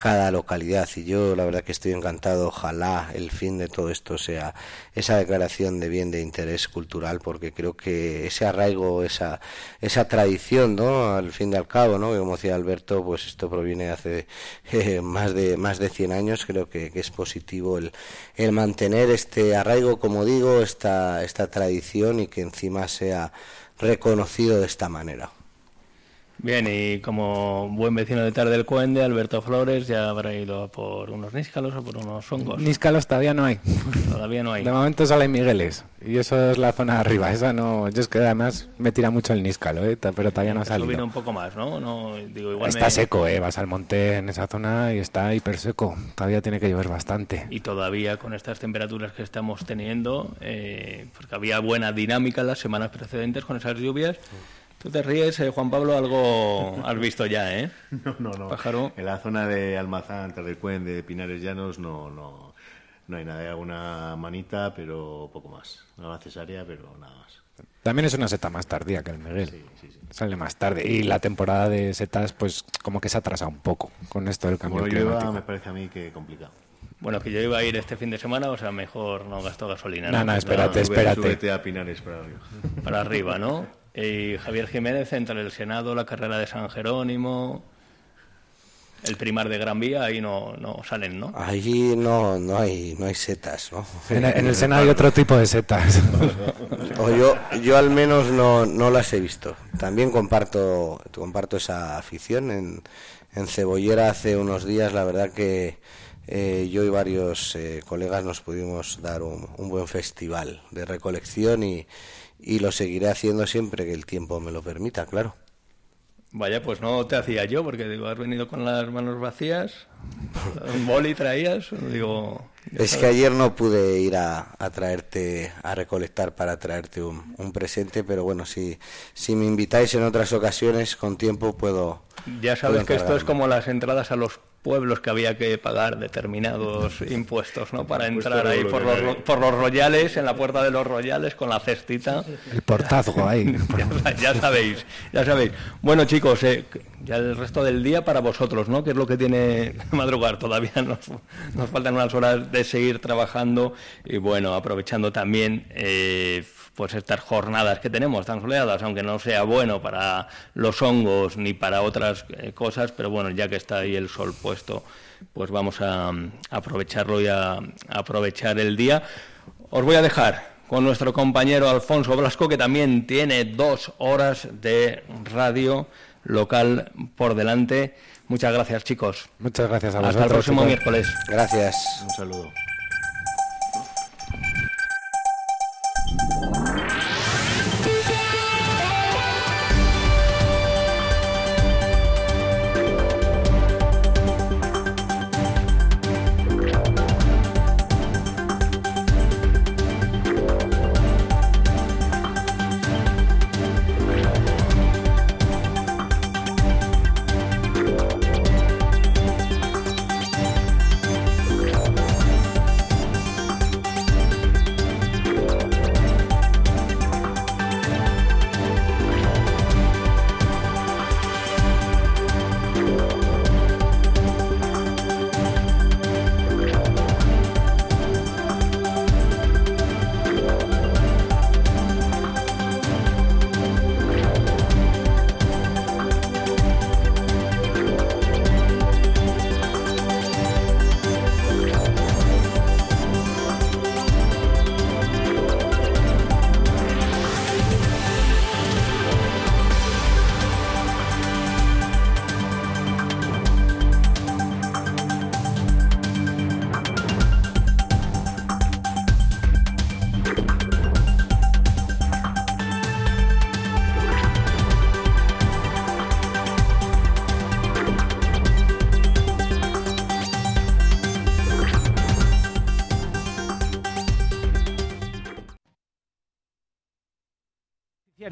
cada localidad. Y yo la verdad que estoy encantado. Ojalá el fin de todo esto sea esa declaración de bien de interés cultural porque creo que ese arraigo esa esa tradición no al fin y al cabo no como decía Alberto pues esto proviene de hace eh, más de más de 100 años. Creo que, que, es positivo el, el mantener este arraigo como digo esta esta tradición y que encima sea reconocido de esta manera Bien, y como buen vecino de Tarde del Cuende, Alberto Flores ya habrá ido por unos níscalos o por unos hongos. Níscalos todavía no hay. Todavía no hay. De momento sale Migueles. Y eso es la zona de arriba. Esa no. Yo es que además me tira mucho el níscalo, ¿eh? pero todavía no ha salido. Subir un poco más, ¿no? no digo, igual está seco, ¿eh? Vas al monte en esa zona y está hiper seco. Todavía tiene que llover bastante. Y todavía con estas temperaturas que estamos teniendo, eh, porque había buena dinámica las semanas precedentes con esas lluvias. Tú te ríes, eh, Juan Pablo, algo has visto ya, ¿eh? No, no, no. Pájaro. En la zona de Almazán, Tardecuén, de Pinares Llanos, no, no, no hay nada. Hay alguna manita, pero poco más. Una cesárea, pero nada más. También es una seta más tardía que el Miguel. Sí, sí, sí. Sale más tarde. Y la temporada de setas, pues como que se atrasa un poco con esto del cambio Como climático. llueva, me parece a mí que complicado. Bueno, que yo iba a ir este fin de semana, o sea, mejor no gasto gasolina. No, no, espérate, Sube- espérate. Súbete a Pinares para arriba. Para arriba, ¿no? Y Javier Jiménez entre el Senado, la carrera de San Jerónimo, el primar de Gran Vía, ahí no, no salen, ¿no? allí no no hay no hay setas no En, en el Senado hay otro tipo de setas. o yo yo al menos no, no las he visto también comparto comparto esa afición en, en cebollera hace unos días la verdad que eh, yo y varios eh, colegas nos pudimos dar un, un buen festival de recolección y, y lo seguiré haciendo siempre que el tiempo me lo permita claro. Vaya, pues no te hacía yo, porque digo, has venido con las manos vacías, un boli traías, digo... Es que ayer no pude ir a, a traerte, a recolectar para traerte un, un presente, pero bueno, si, si me invitáis en otras ocasiones con tiempo puedo... Ya sabes puedo que esto es como las entradas a los pueblos que había que pagar determinados impuestos, ¿no? Para entrar ahí por los, por los royales, en la puerta de los royales, con la cestita. el portazgo ahí. ya, ya sabéis, ya sabéis. Bueno, chicos, eh, ya el resto del día para vosotros, ¿no? Que es lo que tiene madrugar. Todavía nos, nos faltan unas horas de seguir trabajando y, bueno, aprovechando también, eh, pues estas jornadas que tenemos tan soleadas, aunque no sea bueno para los hongos ni para otras eh, cosas, pero bueno, ya que está ahí el sol puesto, pues vamos a, mm, aprovecharlo y a, a aprovechar el día. Os voy a dejar con nuestro compañero Alfonso Blasco, que también tiene dos horas de radio local por delante. Muchas gracias, chicos. Muchas gracias a Hasta el próximo chicos. miércoles. Gracias. Un saludo.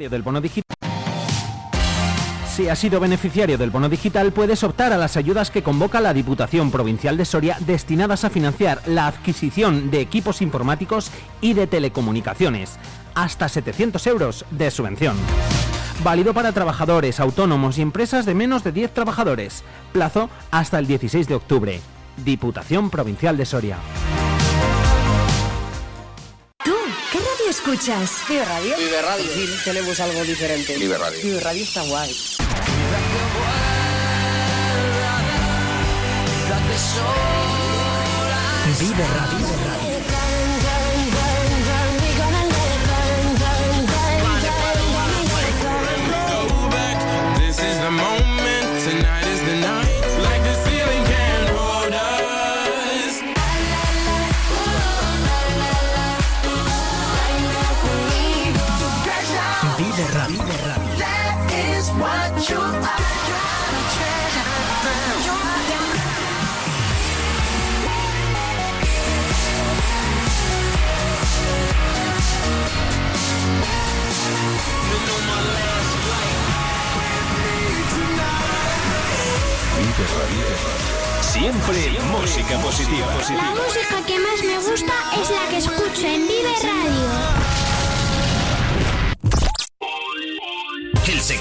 Del bono digital. Si has sido beneficiario del bono digital, puedes optar a las ayudas que convoca la Diputación Provincial de Soria destinadas a financiar la adquisición de equipos informáticos y de telecomunicaciones. Hasta 700 euros de subvención. válido para trabajadores, autónomos y empresas de menos de 10 trabajadores. Plazo hasta el 16 de octubre. Diputación Provincial de Soria. Escuchas? Vive Radio. Vive Radio. Tenemos algo diferente. Vive Radio. Vive Radio está guay. Vive Radio. This is the moment, Vive Radio. Siempre música positiva. La música que más me gusta es la que escucho en Vive Radio.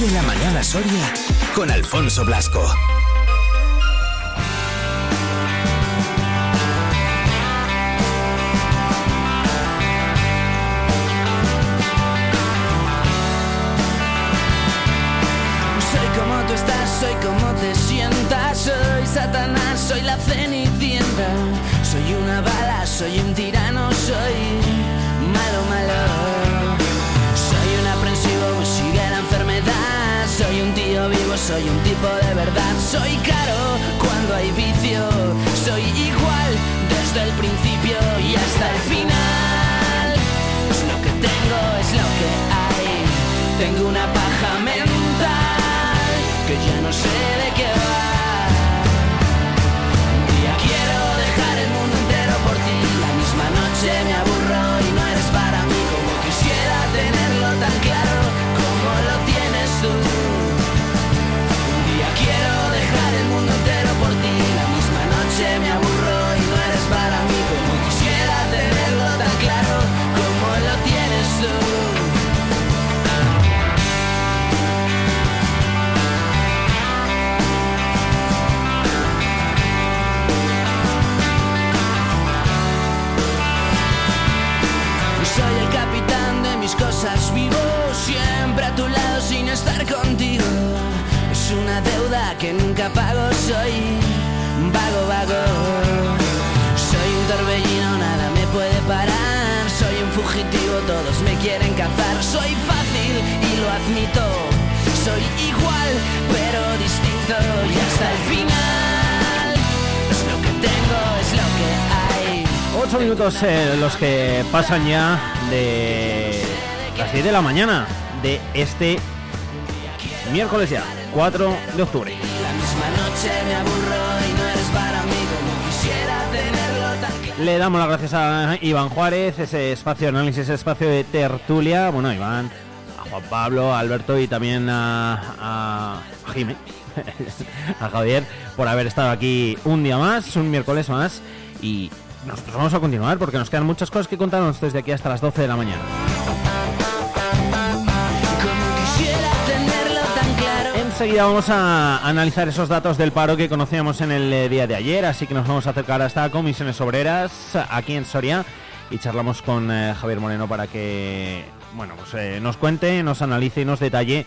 Vive la mañana Soria con Alfonso Blasco. Soy como tú estás, soy como te sientas, soy Satanás, soy la cenicienta, soy una bala, soy un tirano, soy soy un tipo de verdad, soy caro cuando hay vicio, soy igual desde el principio y hasta el final. Es lo que tengo, es lo que hay. Tengo una paja mental que ya no sé eh, los que pasan ya de las 10 de la mañana de este miércoles ya, 4 de octubre. Le damos las gracias a Iván Juárez, ese espacio de análisis, ese espacio de tertulia. Bueno, Iván, a Juan Pablo, a Alberto y también a, a Jimé, a Javier, por haber estado aquí un día más, un miércoles más. Y nosotros vamos a continuar porque nos quedan muchas cosas que contarnos desde aquí hasta las 12 de la mañana. Enseguida vamos a analizar esos datos del paro que conocíamos en el eh, día de ayer, así que nos vamos a acercar hasta comisiones obreras aquí en Soria y charlamos con eh, Javier Moreno para que bueno pues eh, nos cuente, nos analice y nos detalle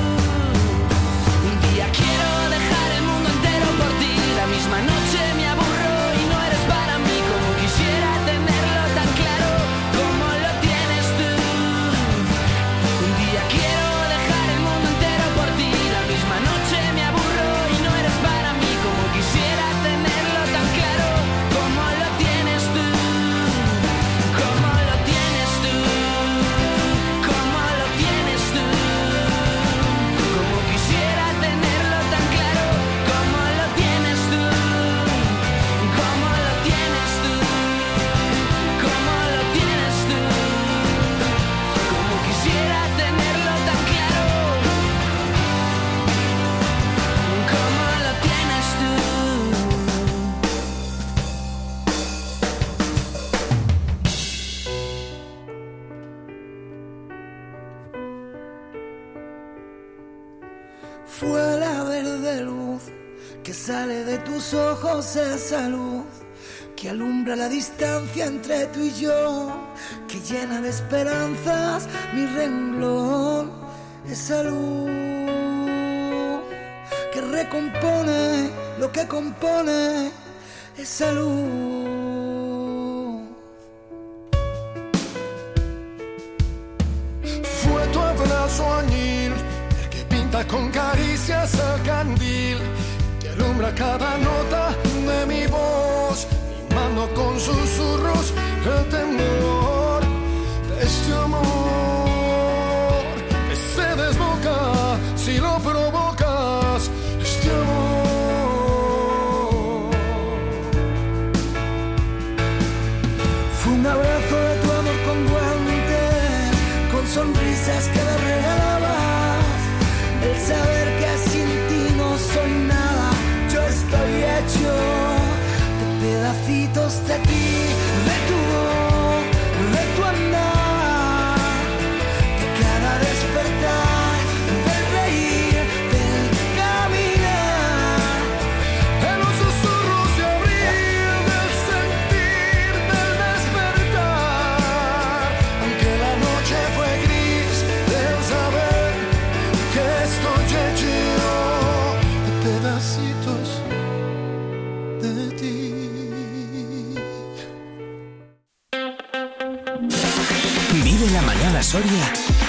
sale de tus ojos esa luz que alumbra la distancia entre tú y yo, que llena de esperanzas mi renglón, esa luz que recompone lo que compone, esa luz. Fue tu abrazo añil, el que pinta con caricias el candil, alumbra cada nota de mi voz, mimando con susurros el temor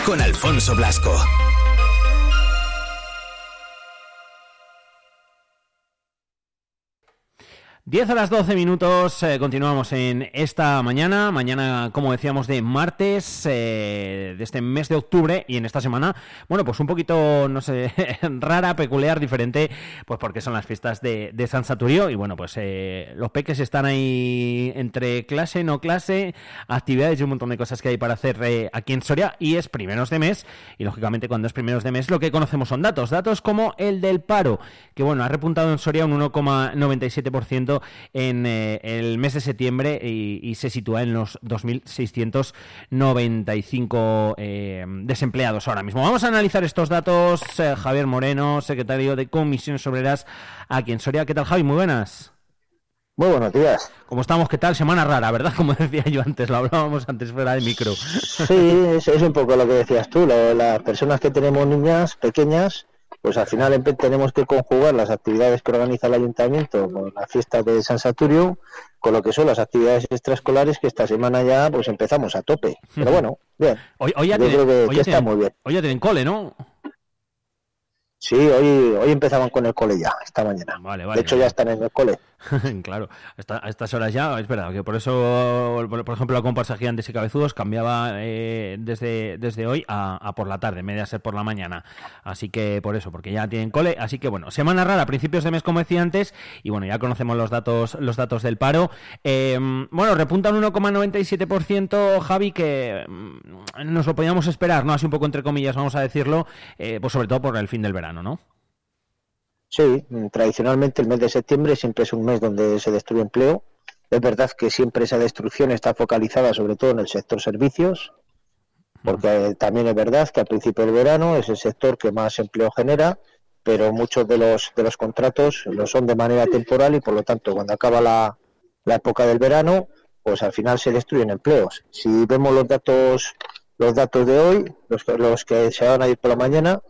Con Alfonso Blasco. 10 horas 12 minutos, eh, continuamos en esta mañana, mañana como decíamos de martes eh, de este mes de octubre y en esta semana, bueno pues un poquito, no sé, rara, peculiar, diferente, pues porque son las fiestas de, San Saturio y bueno pues eh, los peques están ahí entre clase, no clase, actividades y un montón de cosas que hay para hacer aquí en Soria y es primeros de mes y lógicamente cuando es primeros de mes lo que conocemos son datos, datos como el del paro, que bueno ha repuntado en Soria un 1,97% en eh, el mes de septiembre y, y se sitúa en los 2.695 eh, desempleados ahora mismo. Vamos a analizar estos datos. eh, Javier Moreno, secretario de Comisiones Obreras aquí en Soria. ¿Qué tal, Javi? Muy buenas. Muy buenos días. ¿Cómo estamos? ¿Qué tal? Semana rara, ¿verdad? Como decía yo antes, lo hablábamos antes fuera del micro. Sí, es, es un poco lo que decías tú. lo- las personas que tenemos niñas pequeñas, pues al final tenemos que conjugar las actividades que organiza el ayuntamiento con la fiesta de San Saturio, con lo que son las actividades extraescolares que esta semana ya pues empezamos a tope. Pero bueno, bien. Hoy, hoy ya Yo tienen- creo que, hoy que está muy bien. hoy ya tienen cole, ¿no? Sí, hoy, hoy empezaban con el cole ya, esta mañana. Vale, de hecho, ya están en el cole. claro, a estas horas ya, es verdad, que por eso, por ejemplo, la comparsa Gigantes y Cabezudos cambiaba eh, desde, desde hoy a, por la tarde, de ser por la mañana. Así que por eso, porque ya tienen cole. Así que bueno, semana rara, principios de mes, como decía antes, y bueno, ya conocemos los datos, los datos del paro. Eh, bueno, repunta un 1,97%, Javi, que mm, nos lo podíamos esperar, ¿no? Así un poco entre comillas, vamos a decirlo, eh, pues sobre todo por el fin del verano, ¿no? Sí, mm, tradicionalmente el mes de septiembre siempre es un mes donde se destruye empleo. Es verdad que siempre esa destrucción está focalizada sobre todo en el sector servicios, porque también es verdad que al principio del verano es el sector que más empleo genera, pero muchos de los de los contratos lo son de manera temporal y por lo tanto cuando acaba la, la época del verano, pues al final se destruyen empleos. Si vemos los datos los datos de hoy, los, que- los que se van a ir por la mañana,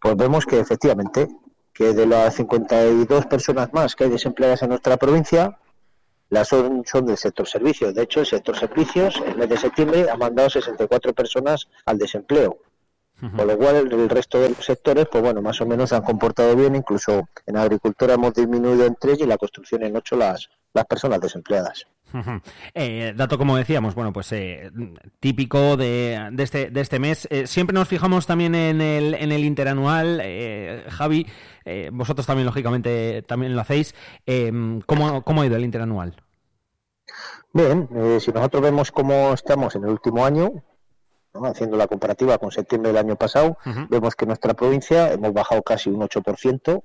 pues vemos que efectivamente que de las 52 personas más que hay desempleadas en nuestra provincia, las son, son del sector servicios. De hecho, el sector servicios, en el mes de septiembre, ha mandado 64 personas al desempleo. Con lo cual, el, el resto de los sectores, pues bueno, más o menos se han comportado bien. Incluso en agricultura hemos disminuido en tres y en la construcción en ocho las, las personas desempleadas. Eh, dato como decíamos, bueno, pues eh, típico de, de este, de este mes. Eh, siempre nos fijamos también en el, en el interanual. Eh, Javi, vosotros también, lógicamente, también lo hacéis. ¿cómo, ¿Cómo ha ido el interanual? Bien, si nosotros vemos cómo estamos en el último año, ¿no? haciendo la comparativa con septiembre del año pasado, vemos que en nuestra provincia hemos bajado casi un 8%,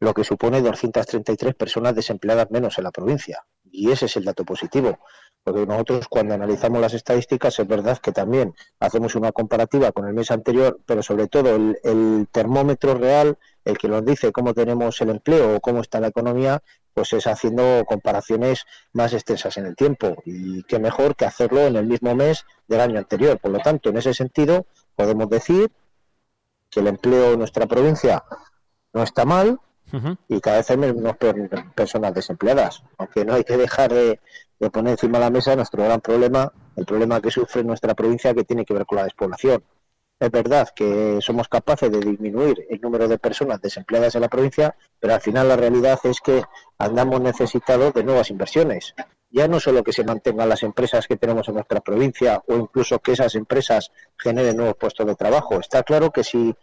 lo que supone 233 personas desempleadas menos en la provincia. Y ese es el dato positivo. Porque nosotros cuando analizamos las estadísticas es verdad que también hacemos una comparativa con el mes anterior, pero sobre todo el, el termómetro real, el que nos dice cómo tenemos el empleo o cómo está la economía, pues es haciendo comparaciones más extensas en el tiempo. Y qué mejor que hacerlo en el mismo mes del año anterior. Por lo tanto, en ese sentido, podemos decir que el empleo en nuestra provincia no está mal, y cada vez hay menos per- personas desempleadas. Aunque no hay que dejar de, de poner encima de la mesa nuestro gran problema, el problema que sufre nuestra provincia que tiene que ver con la despoblación. Es verdad que somos capaces de disminuir el número de personas desempleadas en la provincia, pero al final la realidad es que andamos necesitados de nuevas inversiones. Ya no solo que se mantengan las empresas que tenemos en nuestra provincia o incluso que esas empresas generen nuevos puestos de trabajo. Está claro que si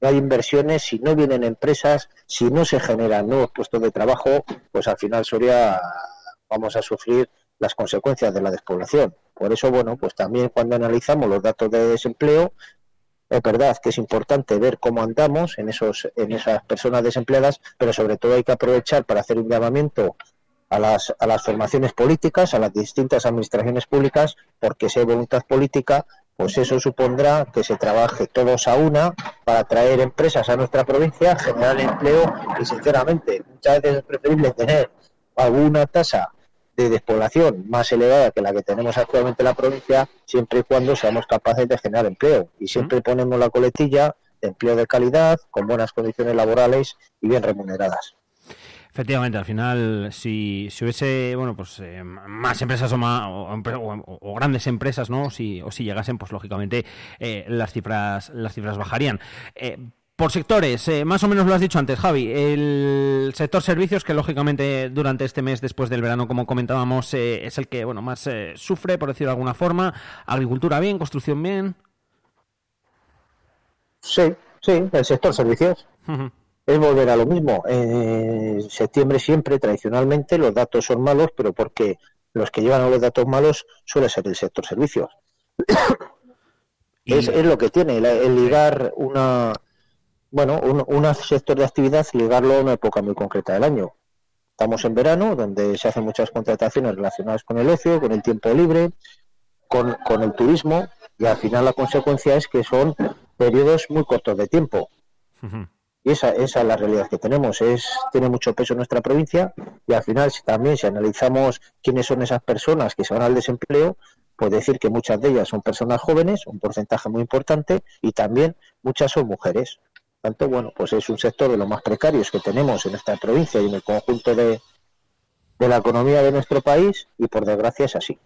no hay inversiones, si no vienen empresas, si no se generan nuevos puestos de trabajo, pues al final Soria vamos a sufrir las consecuencias de la despoblación. Por eso, bueno, pues también cuando analizamos los datos de desempleo, es verdad que es importante ver cómo andamos en esos en esas personas desempleadas, pero sobre todo hay que aprovechar para hacer un llamamiento a las, a las formaciones políticas, a las distintas administraciones públicas, porque si hay voluntad política, pues eso supondrá que se trabaje todos a una para traer empresas a nuestra provincia, generar empleo y, sinceramente, muchas veces es preferible tener alguna tasa de despoblación más elevada que la que tenemos actualmente en la provincia, siempre y cuando seamos capaces de generar empleo. Y siempre ponemos la coletilla de empleo de calidad, con buenas condiciones laborales y bien remuneradas. Efectivamente, al final, si, si hubiese, bueno, pues eh, más empresas o, más, o, o- o grandes empresas, ¿no? Si, o si llegasen, pues lógicamente eh, las cifras las cifras bajarían. Eh, por sectores, eh, más o menos lo has dicho antes, Javi. El sector servicios, que lógicamente durante este mes después del verano, como comentábamos, eh, es el que bueno más eh, sufre, por decirlo de alguna forma. Agricultura bien, construcción bien. Sí, sí, el sector servicios. Es volver a lo mismo. En septiembre siempre, tradicionalmente, los datos son malos, pero porque los que llevan a los datos malos suele ser el sector servicios. es, es lo que tiene, el ligar una, bueno, un, un sector de actividad, ligarlo a una época muy concreta del año. Estamos en verano, donde se hacen muchas contrataciones relacionadas con el ocio, con el tiempo libre, con, con el turismo, y al final la consecuencia es que son periodos muy cortos de tiempo. Y esa, esa es la realidad que tenemos. Es, tiene mucho peso en nuestra provincia y al final si también si analizamos quiénes son esas personas que se van al desempleo, pues decir que muchas de ellas son personas jóvenes, un porcentaje muy importante, y también muchas son mujeres. Tanto, bueno, pues es un sector de los más precarios que tenemos en esta provincia y en el conjunto de, de la economía de nuestro país y por desgracia es así.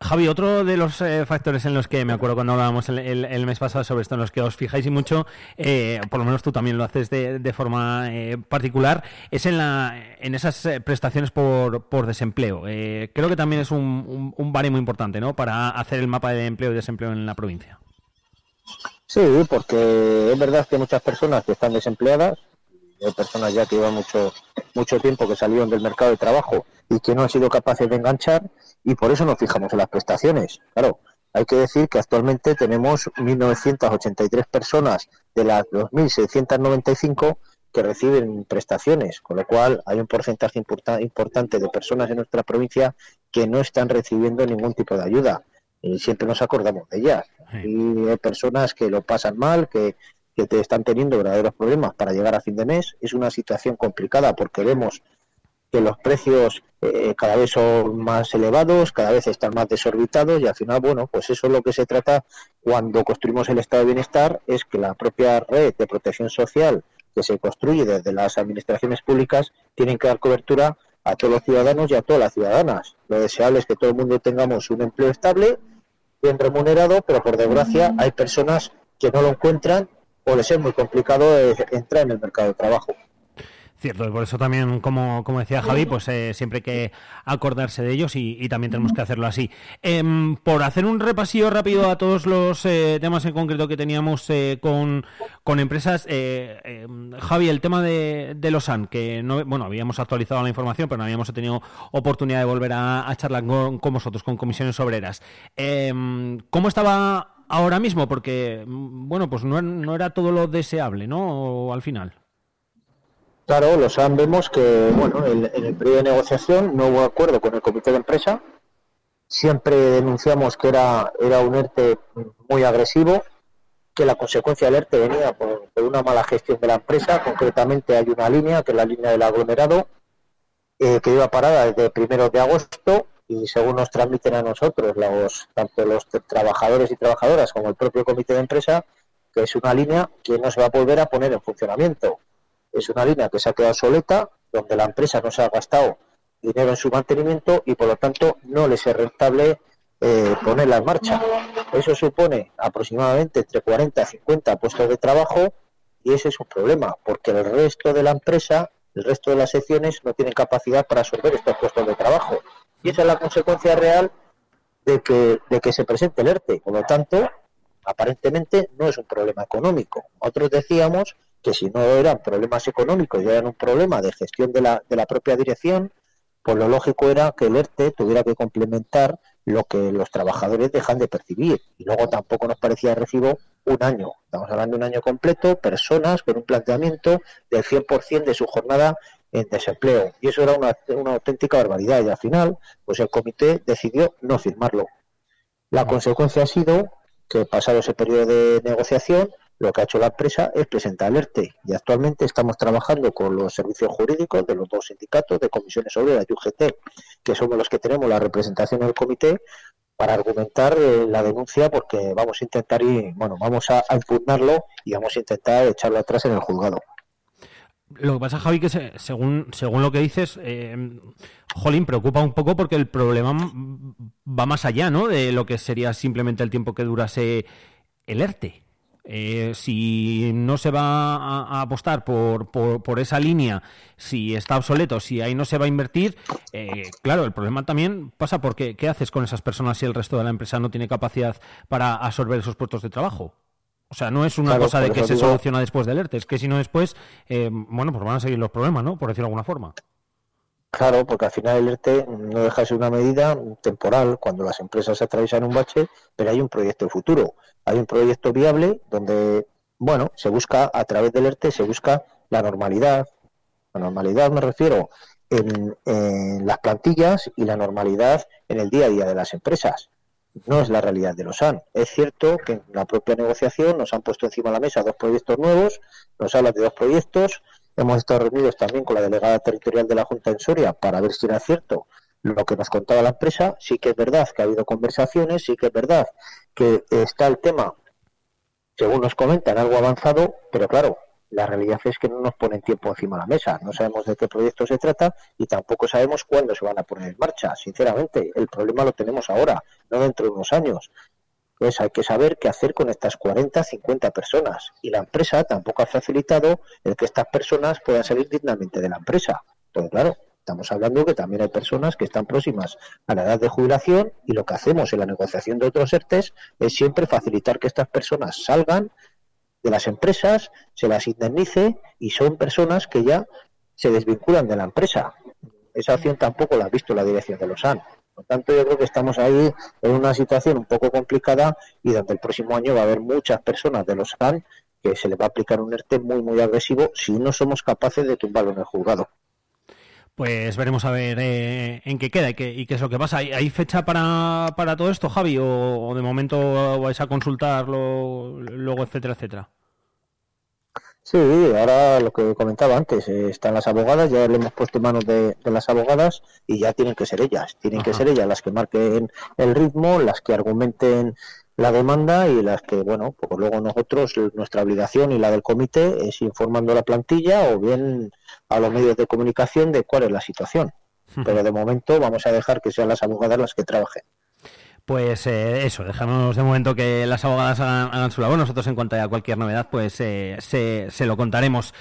Javi, otro de los eh, factores en los que me acuerdo cuando hablábamos el, el- el mes pasado sobre esto, en los que os fijáis y mucho, eh, por lo menos tú también lo haces de, forma eh, particular, es en, la, en esas eh, prestaciones por, por desempleo. Eh, creo que también es un, un, un baremo importante ¿no? para hacer el mapa de empleo y desempleo en la provincia. Sí, porque es verdad que muchas personas que están desempleadas, hay personas ya que llevan mucho, mucho tiempo que salieron del mercado de trabajo y que no han sido capaces de enganchar y por eso nos fijamos en las prestaciones. Claro, hay que decir que actualmente tenemos 1.983 personas de las 2.695 que reciben prestaciones, con lo cual hay un porcentaje importa- importante de personas en nuestra provincia que no están recibiendo ningún tipo de ayuda y siempre nos acordamos de ellas. Y hay personas que lo pasan mal, que, que te están teniendo verdaderos problemas para llegar a fin de mes. Es una situación complicada porque vemos que los precios eh, cada vez son más elevados, cada vez están más desorbitados y al final, bueno, pues eso es lo que se trata cuando construimos el estado de bienestar, es que la propia red de protección social que se construye desde las administraciones públicas tienen que dar cobertura a todos los ciudadanos y a todas las ciudadanas. Lo deseable es que todo el mundo tengamos un empleo estable, bien remunerado, pero por desgracia hay personas que no lo encuentran o les es muy complicado eh, entrar en el mercado de trabajo. Cierto, y por eso también, como, como decía Javi, pues eh, siempre hay que acordarse de ellos y, y también tenemos que hacerlo así. Em, por hacer un repasillo rápido a todos los eh, temas en concreto que teníamos eh, con, con empresas, eh, em, Javi, el tema de, de Losan, que no, bueno, habíamos actualizado la información, pero no habíamos tenido oportunidad de volver a, a charlar con, con vosotros, con comisiones obreras. Em, ¿Cómo estaba ahora mismo? Porque, mm, bueno, pues no, no era todo lo deseable, ¿no? Al final. Claro, los SAN vemos que, bueno, en, el periodo de negociación no hubo acuerdo con el comité de empresa. Siempre denunciamos que era, era un ERTE muy agresivo, que la consecuencia del ERTE venía por, una mala gestión de la empresa. Concretamente hay una línea, que es la línea del aglomerado, eh, que iba parada desde primeros de agosto y según nos transmiten a nosotros, los, tanto los trabajadores y trabajadoras como el propio comité de empresa, que es una línea que no se va a volver a poner en funcionamiento. Es una línea que se ha quedado obsoleta, donde la empresa no se ha gastado dinero en su mantenimiento y por lo tanto no les es rentable eh, ponerla en marcha. Eso supone aproximadamente entre 40 y 50 puestos de trabajo y ese es un problema, porque el resto de la empresa, el resto de las secciones no tienen capacidad para absorber estos puestos de trabajo. Y esa es la consecuencia real de que, de que se presente el ERTE. Por lo tanto, aparentemente no es un problema económico. Otros decíamos que si no eran problemas económicos y eran un problema de gestión de la, de la propia dirección, pues lo lógico era que el ERTE tuviera que complementar lo que los trabajadores dejan de percibir. Y luego tampoco nos parecía recibo un año. Estamos hablando de un año completo, personas con un planteamiento del 100% de su jornada en desempleo. Y eso era una auténtica barbaridad. Y al final, pues el comité decidió no firmarlo. La consecuencia ha sido que pasado ese periodo de negociación, lo que ha hecho la empresa es presentar el ERTE. Y actualmente estamos trabajando con los servicios jurídicos de los dos sindicatos, de comisiones obreras y UGT, que somos los que tenemos la representación en el comité, para argumentar eh, la denuncia, porque vamos a intentar y bueno, vamos a, impugnarlo y vamos a intentar echarlo atrás en el juzgado. Lo que pasa, Javi, que se- según, según lo que dices, eh, Jolín, preocupa un poco porque el problema va más allá, ¿no? De lo que sería simplemente el tiempo que durase el ERTE. Eh, si no se va a, a apostar por, por, por esa línea, si está obsoleto, si ahí no se va a invertir, eh, claro, el problema también pasa porque ¿qué haces con esas personas si el resto de la empresa no tiene capacidad para absorber esos puestos de trabajo? O sea, no es una Claro, cosa de que se digo- soluciona después del ERTE, es que si no después, eh, bueno, pues van a seguir los problemas, ¿no? Por decirlo de alguna forma. Claro, porque al final el ERTE no deja de ser una medida temporal cuando las empresas atraviesan un bache, pero hay un proyecto futuro, hay un proyecto viable donde, bueno, se busca a través del ERTE, se busca la normalidad. La normalidad me refiero en, en las plantillas y la normalidad en el día a día de las empresas. No es la realidad de los SAN. Es cierto que en la propia negociación nos han puesto encima de la mesa dos proyectos nuevos, nos hablan de dos proyectos, Hemos estado reunidos también con la delegada territorial de la Junta en Soria para ver si era cierto lo que nos contaba la empresa. Sí que es verdad que ha habido conversaciones, sí que es verdad que está el tema, según nos comentan, algo avanzado, pero claro, la realidad es que no nos ponen tiempo encima de la mesa. No sabemos de qué proyecto se trata y tampoco sabemos cuándo se van a poner en marcha. Sinceramente, el problema lo tenemos ahora, no dentro de unos años. Pues hay que saber qué hacer con estas 40, 50 personas. Y la empresa tampoco ha facilitado el que estas personas puedan salir dignamente de la empresa. Entonces, claro, estamos hablando que también hay personas que están próximas a la edad de jubilación y lo que hacemos en la negociación de otros ERTES es siempre facilitar que estas personas salgan de las empresas, se las indemnice y son personas que ya se desvinculan de la empresa. Esa opción tampoco la ha visto la dirección de los. Por tanto, yo creo que estamos ahí en una situación un poco complicada y donde el próximo año va a haber muchas personas de los SAN que se les va a aplicar un ERTE muy, muy agresivo si no somos capaces de tumbarlo en el juzgado. Pues veremos a ver eh, en qué queda y qué, y qué es lo que pasa. ¿Hay, hay fecha para, para todo esto, Javi? ¿O, o de momento vais a consultarlo luego, etcétera, etcétera? Sí, ahora lo que comentaba antes, eh, están las abogadas, ya le hemos puesto en manos de, de las abogadas y ya tienen que ser ellas, tienen que ser ellas las que marquen el ritmo, las que argumenten la demanda y las que, bueno, pues luego nosotros, nuestra obligación y la del comité es informando a la plantilla o bien a los medios de comunicación de cuál es la situación. Pero de momento vamos a dejar que sean las abogadas las que trabajen. Pues eh, eso, dejamos de momento que las abogadas hagan, hagan su labor. Nosotros, en cuanto haya cualquier novedad, pues eh, se, se lo contaremos.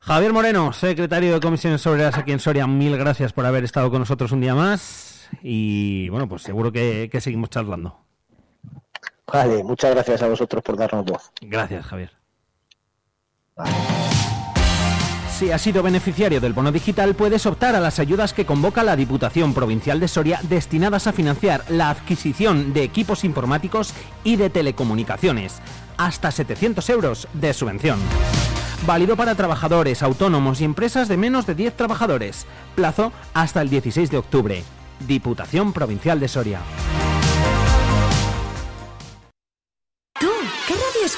Javier Moreno, secretario de Comisiones Obreras aquí en Soria, mil gracias por haber estado con nosotros un día más. Y bueno, pues seguro que, que seguimos charlando. Vale, muchas gracias a vosotros por darnos voz. Gracias, Javier. Si has sido beneficiario del bono digital, puedes optar a las ayudas que convoca la Diputación Provincial de Soria destinadas a financiar la adquisición de equipos informáticos y de telecomunicaciones. Hasta 700 euros de subvención. Válido para trabajadores, autónomos y empresas de menos de 10 trabajadores. Plazo hasta el 16 de octubre. Diputación Provincial de Soria.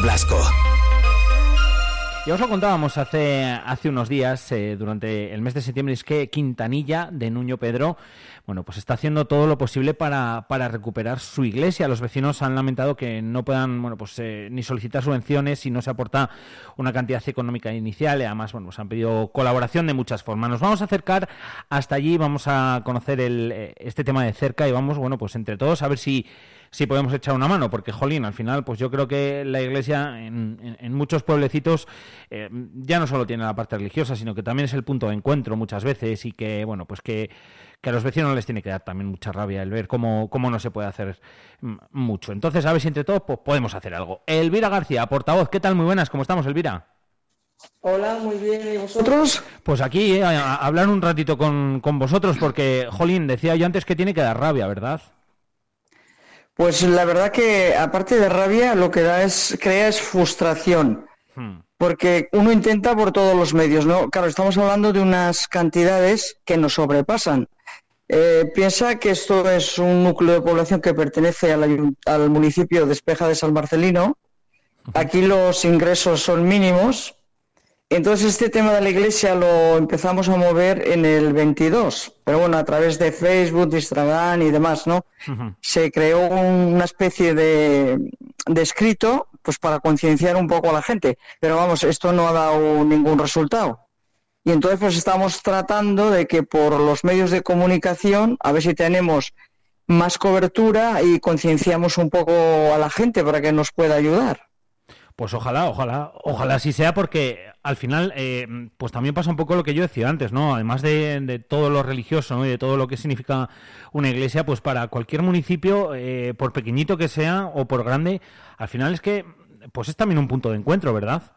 Blasco. Ya os lo contábamos hace, hace unos días, eh, durante el mes de septiembre, es que Quintanilla de Nuño Pedro, bueno, pues está haciendo todo lo posible para, para recuperar su iglesia. Los vecinos han lamentado que no puedan, bueno, pues eh, ni solicitar subvenciones si no se aporta una cantidad económica inicial. Además, bueno, pues han pedido colaboración de muchas formas. Nos vamos a acercar hasta allí, vamos a conocer el, eh, este tema de cerca y vamos, bueno, pues entre todos a ver si si podemos echar una mano, porque, jolín, al final, pues yo creo que la iglesia en, en, muchos pueblecitos eh, ya no solo tiene la parte religiosa, sino que también es el punto de encuentro muchas veces y que, bueno, pues que, que a los vecinos les tiene que dar también mucha rabia el ver cómo, cómo no se puede hacer mucho. Entonces, a ver si entre todos pues, podemos hacer algo. Elvira García, portavoz, ¿qué tal? Muy buenas, ¿cómo estamos, Elvira? Hola, muy bien. ¿Y vosotros? Pues aquí, eh, a hablar un ratito con, con vosotros, porque, Jolín, decía yo antes que tiene que dar rabia, ¿verdad? Pues la verdad que aparte de rabia lo que da es crea es frustración. Hmm. Porque uno intenta por todos los medios, ¿no? Claro, estamos hablando de unas cantidades que nos sobrepasan. Eh, piensa que esto es un núcleo de población que pertenece al, al municipio de Espeja de San Marcelino. Aquí los ingresos son mínimos entonces este tema de la iglesia lo empezamos a mover en el 22, pero bueno, a través de Facebook, Instagram y demás, ¿no? Se creó una especie de, de escrito pues para concienciar un poco a la gente, pero vamos, esto no ha dado ningún resultado. Y entonces pues estamos tratando de que por los medios de comunicación, a ver si tenemos más cobertura y concienciamos un poco a la gente para que nos pueda ayudar. Pues ojalá, ojalá, ojalá así sea, porque al final, eh, pues también pasa un poco lo que yo decía antes, ¿no? Además de, todo lo religioso y de todo lo que significa una iglesia, pues para cualquier municipio, eh, por pequeñito que sea o por grande, al final es que, pues es también un punto de encuentro, ¿verdad?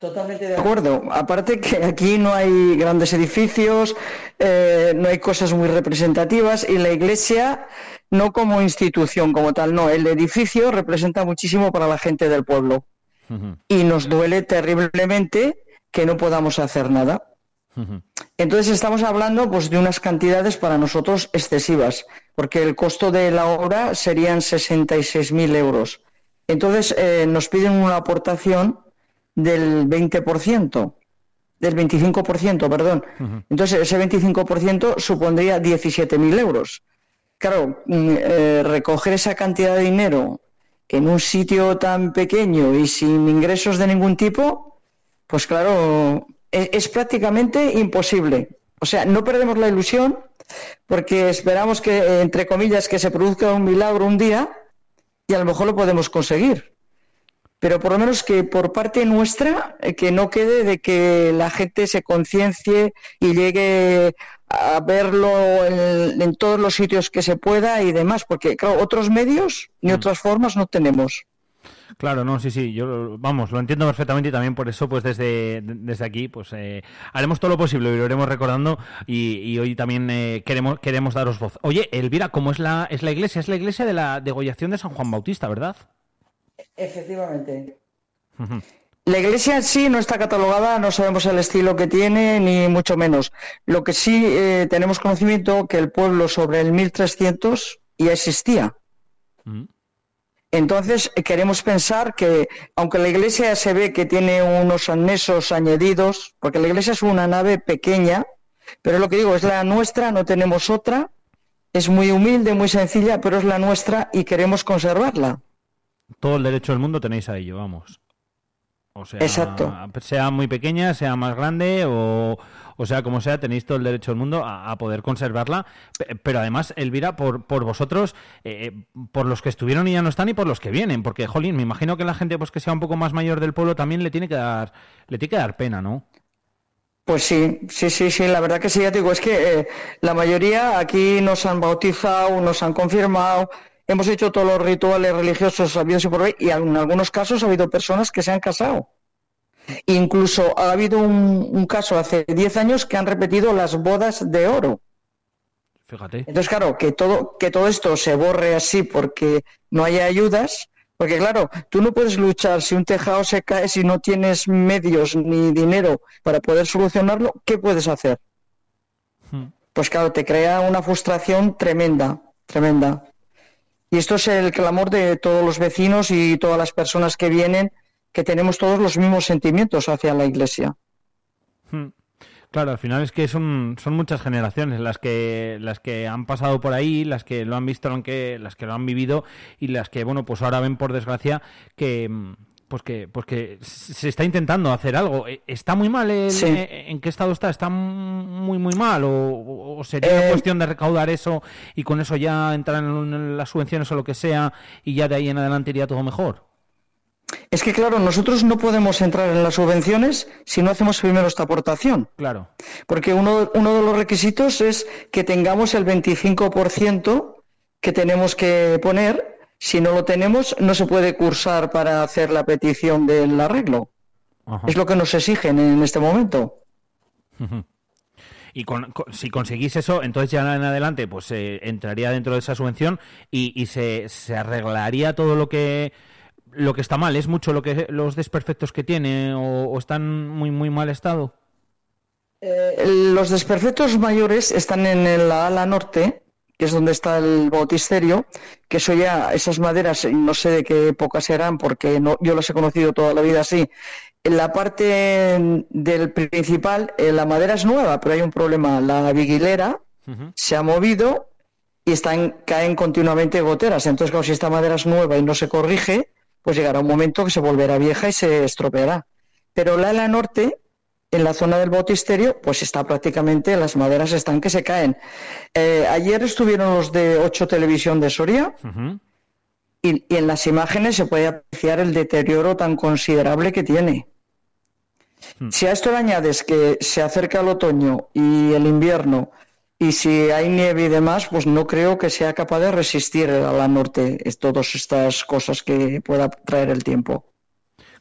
Totalmente de acuerdo. Aparte que aquí no hay grandes edificios, eh, no hay cosas muy representativas y la iglesia no como institución como tal, no, el edificio representa muchísimo para la gente del pueblo y nos duele terriblemente que no podamos hacer nada. Entonces estamos hablando pues de unas cantidades para nosotros excesivas, porque el costo de la obra serían 66.000 euros. Entonces eh, nos piden una aportación del 20%, del 25%, perdón. Entonces ese 25% supondría 17.000 euros. Claro, mm, eh, recoger esa cantidad de dinero en un sitio tan pequeño y sin ingresos de ningún tipo, pues claro, es, es, prácticamente imposible. O sea, no perdemos la ilusión porque esperamos que, entre comillas, que se produzca un milagro un día y a lo mejor lo podemos conseguir. Pero por lo menos que por parte nuestra, eh, que no quede de que la gente se conciencie y llegue a verlo en, todos los sitios que se pueda y demás, porque claro, otros medios ni mm. otras formas no tenemos. Claro, no, sí, sí, yo, vamos, lo entiendo perfectamente y también por eso, pues desde, desde aquí, pues eh, haremos todo lo posible y lo iremos recordando y, hoy también eh, queremos, queremos daros voz. Oye, Elvira, ¿cómo es la, es la iglesia? Es la iglesia de la degollación de San Juan Bautista, ¿verdad? Efectivamente. La iglesia en sí no está catalogada, no sabemos el estilo que tiene, ni mucho menos. Lo que sí eh, tenemos conocimiento que el pueblo sobre el 1300 ya existía. Mm. Entonces queremos pensar que, aunque la iglesia se ve que tiene unos anexos añadidos, porque la iglesia es una nave pequeña, pero lo que digo es la nuestra, no tenemos otra, es muy humilde, muy sencilla, pero es la nuestra y queremos conservarla. Todo el derecho del mundo tenéis a ello, vamos. O sea, Exacto. sea muy pequeña, sea más grande o, o sea como sea, tenéis todo el derecho del mundo a, poder conservarla. Pero además, Elvira, por, por vosotros, eh, por los que estuvieron y ya no están y por los que vienen, porque, jolín, me imagino que la gente pues que sea un poco más mayor del pueblo también le tiene que dar, le tiene que dar pena, ¿no? Pues sí, sí, sí, sí, la verdad que sí, ya digo, es que eh, la mayoría aquí nos han bautizado, nos han confirmado, hemos hecho todos los rituales religiosos habidos y por hoy, y en algunos casos ha habido personas que se han casado. Incluso ha habido un, caso hace 10 años que han repetido las bodas de oro. Fíjate. Entonces, claro, que todo, que todo esto se borre así porque no haya ayudas, porque claro, tú no puedes luchar si un tejado se cae, si no tienes medios ni dinero para poder solucionarlo, ¿qué puedes hacer? Hmm. Pues claro, te crea una frustración tremenda, tremenda. Y esto es el clamor de todos los vecinos y todas las personas que vienen, que tenemos todos los mismos sentimientos hacia la iglesia. Hmm. Claro, al final es que son, son muchas generaciones las que las que han pasado por ahí, las que lo han visto, las que lo han vivido y las que bueno, pues ahora ven por desgracia que pues que pues que se está intentando hacer algo. E, ¿Está muy mal? El, e, ¿En qué estado está? ¿Está muy muy mal o, sería Eh, cuestión de recaudar eso y con eso ya entrar en las subvenciones o lo que sea y ya de ahí en adelante iría todo mejor? Es que, claro, nosotros no podemos entrar en las subvenciones si no hacemos primero esta aportación. Claro. Porque uno, uno de los requisitos es que tengamos el 25% que tenemos que poner. Si no lo tenemos, no se puede cursar para hacer la petición del arreglo. Ajá. Es lo que nos exigen en este momento. Y con- con- si conseguís eso, entonces ya en adelante pues eh, entraría dentro de esa subvención y, y se, se arreglaría todo lo que lo que está mal. ¿Es mucho lo que los desperfectos que tiene o, o están muy muy mal estado? Eh, Los desperfectos mayores están en la ala norte, que es donde está el bautisterio, que eso ya, esas maderas, no sé de qué época serán, porque no, yo las he conocido toda la vida así. En la parte del principal, eh, la madera es nueva, pero hay un problema. La viguilera se ha movido y están, caen continuamente goteras. Entonces, claro, si esta madera es nueva y no se corrige, pues llegará un momento que se volverá vieja y se estropeará. Pero la ala norte, en la zona del bautisterio, pues está prácticamente, las maderas están que se caen. Eh, ayer estuvieron los de 8 Televisión de Soria y, y en las imágenes se puede apreciar el deterioro tan considerable que tiene. Si a esto le añades que se acerca el otoño y el invierno, y si hay nieve y demás, pues no creo que sea capaz de resistir a la norte todas estas cosas que pueda traer el tiempo.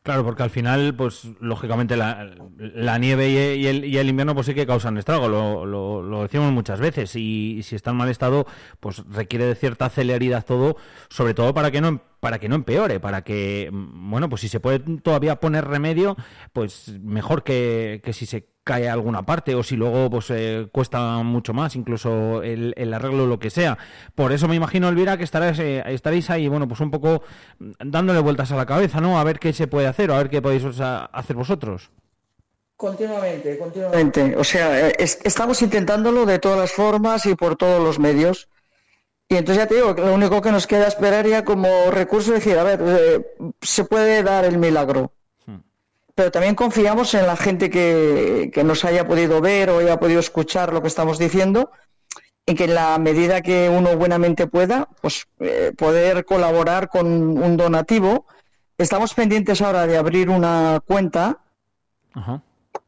Claro, porque al final, pues lógicamente la, la nieve y, el, y el invierno pues sí que causan estrago, lo, lo, lo decimos muchas veces y, y si está en mal estado, pues requiere de cierta celeridad todo, sobre todo para que no para que no empeore, para que, mm, bueno, pues si se puede todavía poner remedio, pues mejor que, que si se cae alguna parte o si luego pues eh, cuesta mucho más incluso el, el arreglo lo que sea por eso me imagino Elvira que estaréis, eh, estaréis ahí bueno pues un poco mm, dándole vueltas a la cabeza no a ver qué se puede hacer o a ver qué podéis o sea, hacer vosotros Continuamente, continuamente. O sea, eh, es- estamos intentándolo de todas las formas y por todos los medios. Y entonces ya te digo que lo único que nos queda esperar ya como recurso es decir, a ver, eh, se puede dar el milagro. Pero también confiamos en la gente que, que nos haya podido ver o haya podido escuchar lo que estamos diciendo, en que en la medida que uno buenamente pueda, pues eh, poder colaborar con un donativo. Estamos pendientes ahora de abrir una cuenta Ajá.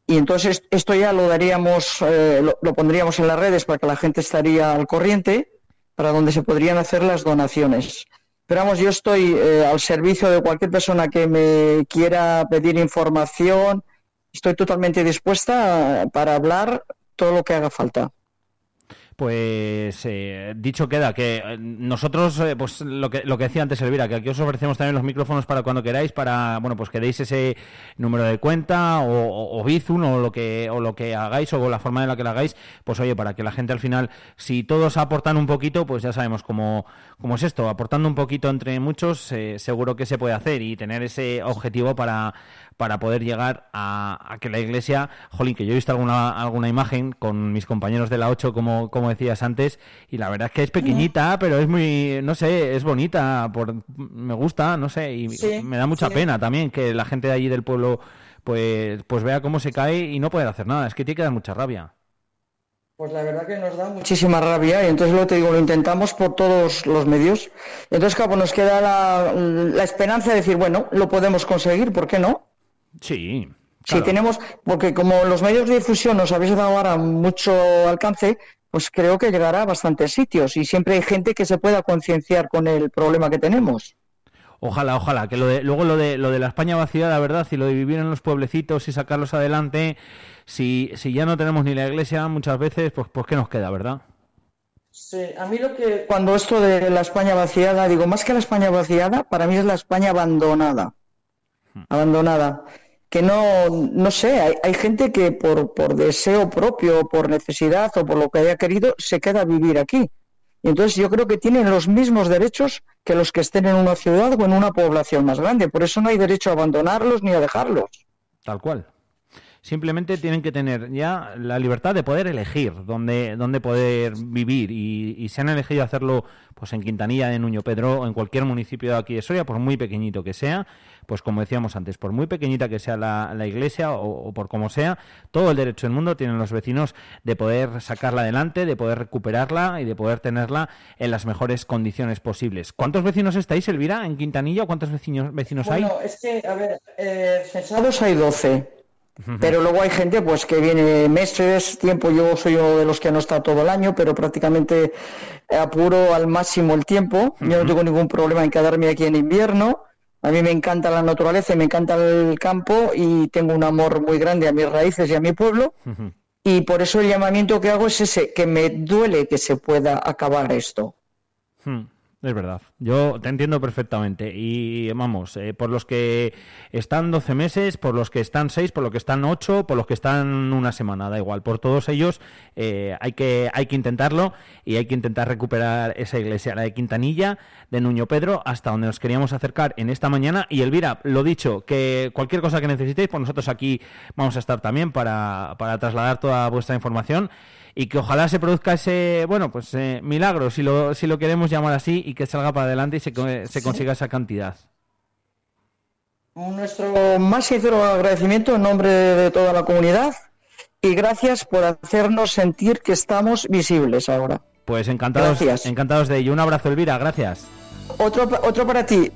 y entonces esto ya lo daríamos, eh, lo, lo pondríamos en las redes para que la gente estaría al corriente, para donde se podrían hacer las donaciones. Pero vamos, yo estoy eh, al servicio de cualquier persona que me quiera pedir información. Estoy totalmente dispuesta para hablar todo lo que haga falta. Pues eh, dicho queda que eh, nosotros, eh, pues lo que, lo que decía antes Elvira, que aquí os ofrecemos también los micrófonos para cuando queráis, para, bueno, pues que deis ese número de cuenta o, o, o o lo que, o lo que hagáis o la forma en la que lo hagáis, pues oye, para que la gente al final, si todos aportan un poquito, pues ya sabemos cómo, cómo es esto, aportando un poquito entre muchos, eh, seguro que se puede hacer y tener ese objetivo para, para poder llegar a, a que la iglesia, jolín, que yo he visto alguna, alguna imagen con mis compañeros de la 8, como, como decías antes, y la verdad es que es pequeñita, pero es muy, no sé, es bonita, por, me gusta, no sé, y Sí, me da mucha sí. pena también que la gente de allí del pueblo pues, pues vea cómo se cae y no poder hacer nada, es que tiene que dar mucha rabia. Pues la verdad que nos da muchísima rabia y entonces lo te digo, lo intentamos por todos los medios. Entonces, claro, pues nos queda la, la esperanza de decir, bueno, lo podemos conseguir, ¿por qué no? Sí. Si tenemos, porque como los medios de difusión nos habéis dado ahora mucho alcance, pues creo que llegará a bastantes sitios y siempre hay gente que se pueda concienciar con el problema que tenemos. Ojalá, ojalá, que lo de, luego lo de, lo de la España vacía, la verdad, y lo de vivir en los pueblecitos y sacarlos adelante, si, si ya no tenemos ni la iglesia muchas veces, pues, pues ¿qué nos queda, verdad? Sí, a mí lo que cuando esto de la España vaciada, digo, más que la España vaciada, para mí es la España abandonada. Abandonada. Que no, no sé, hay, hay gente que por, por deseo propio, por necesidad o por lo que haya querido, se queda a vivir aquí. Y entonces yo creo que tienen los mismos derechos que los que estén en una ciudad o en una población más grande. Por eso no hay derecho a abandonarlos ni a dejarlos. Tal cual. Simplemente tienen que tener ya la libertad de poder elegir dónde, dónde poder vivir y, se han elegido hacerlo pues en Quintanilla, en Nuño Pedro o en cualquier municipio de aquí de Soria, por muy pequeñito que sea, pues como decíamos antes, por muy pequeñita que sea la, la iglesia o, o por como sea, todo el derecho del mundo tienen los vecinos de poder sacarla adelante, de poder recuperarla y de poder tenerla en las mejores condiciones posibles. ¿Cuántos vecinos estáis, Elvira, en Quintanilla? ¿Cuántos vecinos, vecinos hay? Bueno, es que, a ver, eh, censados hay 12. Pero luego hay gente pues que viene meses, tiempo, yo soy uno de los que no está todo el año, pero prácticamente apuro al máximo el tiempo. Yo no tengo ningún problema en quedarme aquí en invierno. A mí me encanta la naturaleza, y me encanta el campo y tengo un amor muy grande a mis raíces y a mi pueblo. Y por eso el llamamiento que hago es ese, que me duele que se pueda acabar esto. Hmm, Es verdad, yo te entiendo perfectamente. Y vamos, eh, por los que están 12 meses, por los que están 6, por los que están 8, por los que están una semana, da igual. Por todos ellos eh, hay, que, hay que intentarlo y hay que intentar recuperar esa iglesia, la de Quintanilla, de Nuño Pedro, hasta donde nos queríamos acercar en esta mañana. Y Elvira, lo dicho, que cualquier cosa que necesitéis, pues nosotros aquí vamos a estar también para, para trasladar toda vuestra información y que ojalá se produzca ese, bueno, pues eh, milagro, si lo, si lo queremos llamar así, y que salga para adelante y se, se consiga esa cantidad. Nuestro más sincero agradecimiento en nombre de toda la comunidad y gracias por hacernos sentir que estamos visibles ahora. Pues encantados, Gracias. encantados de ello. Un abrazo, Elvira, gracias. Otro, otro para ti.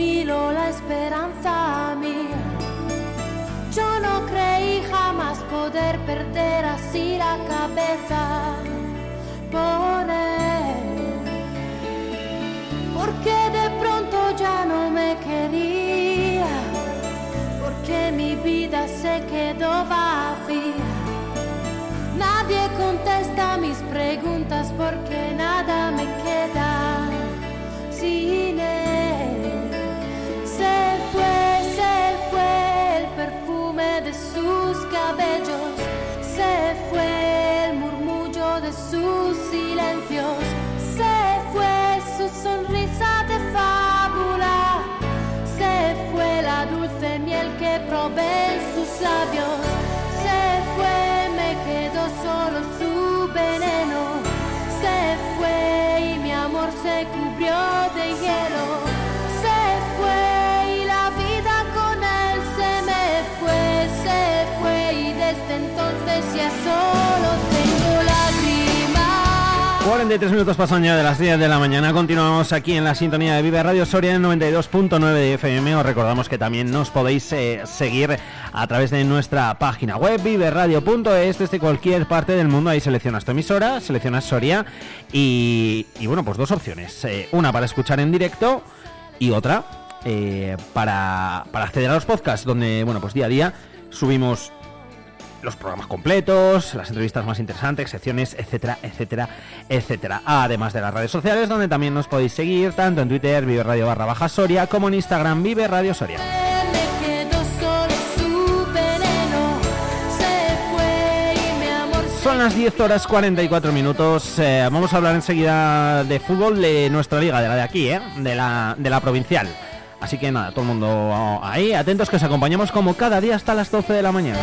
Un la esperanza mía. Yo no creí jamás poder perder así la cabeza él. Porque de pronto ya no me quería. Porque mi vida se quedó vacía. Nadie contesta mis preguntas porque nada me queda sin él. Se fue el murmullo de sus silencios, se fue su sonrisa de fábula, se fue la dulce miel que probé en sus labios, se fue, me quedó solo su veneno, se fue y mi amor se cubrió de hielo, ya solo tengo lágrimas. 43 minutos pasan ya de las 10 de la mañana. Continuamos aquí en la sintonía de Vive Radio Soria en 92.9 de FM. Os recordamos que también nos podéis eh, seguir a través de nuestra página web viveradio.es desde cualquier parte del mundo. Ahí seleccionas tu emisora, seleccionas Soria y, bueno, pues dos opciones. Eh, una para escuchar en directo y otra eh, para acceder a los podcasts donde, bueno, pues día a día subimos los programas completos, las entrevistas más interesantes, secciones, etcétera, etcétera, etcétera. Además de las redes sociales, donde también nos podéis seguir, tanto en Twitter, Vive Radio barra baja Soria, como en Instagram, Vive Radio Soria. Son las 10 horas 44 minutos. eh, vamos a hablar enseguida de fútbol de nuestra liga, de la de aquí, ¿eh? de, la, de la provincial. Así que nada, todo el mundo ahí, atentos que os acompañamos como cada día hasta las 12 de la mañana.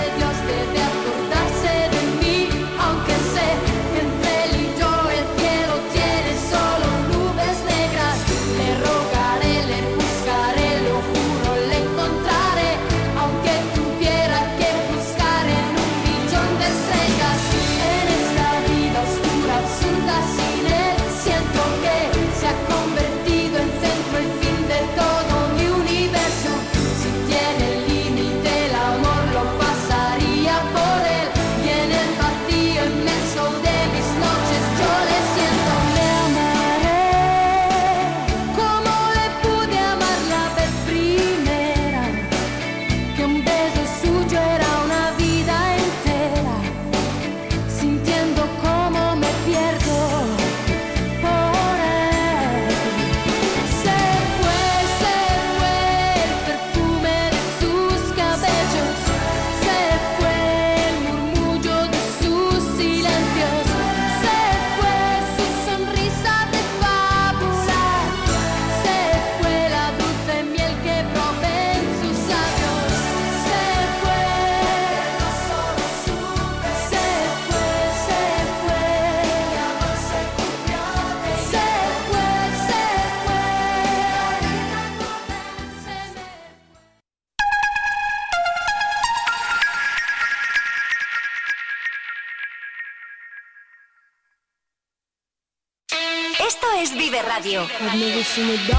Siempre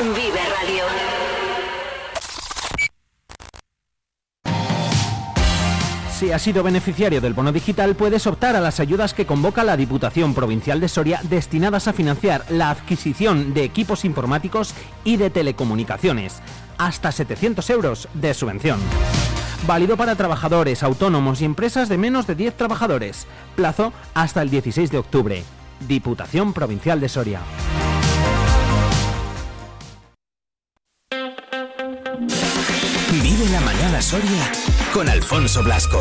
Vive Radio. Si has sido beneficiario del bono digital, puedes optar a las ayudas que convoca la Diputación Provincial de Soria destinadas a financiar la adquisición de equipos informáticos y de telecomunicaciones. Hasta 700 euros de subvención. Válido para trabajadores, autónomos y empresas de menos de 10 trabajadores. Plazo hasta el 16 de octubre. Diputación Provincial de Soria. Soria con Alfonso Blasco.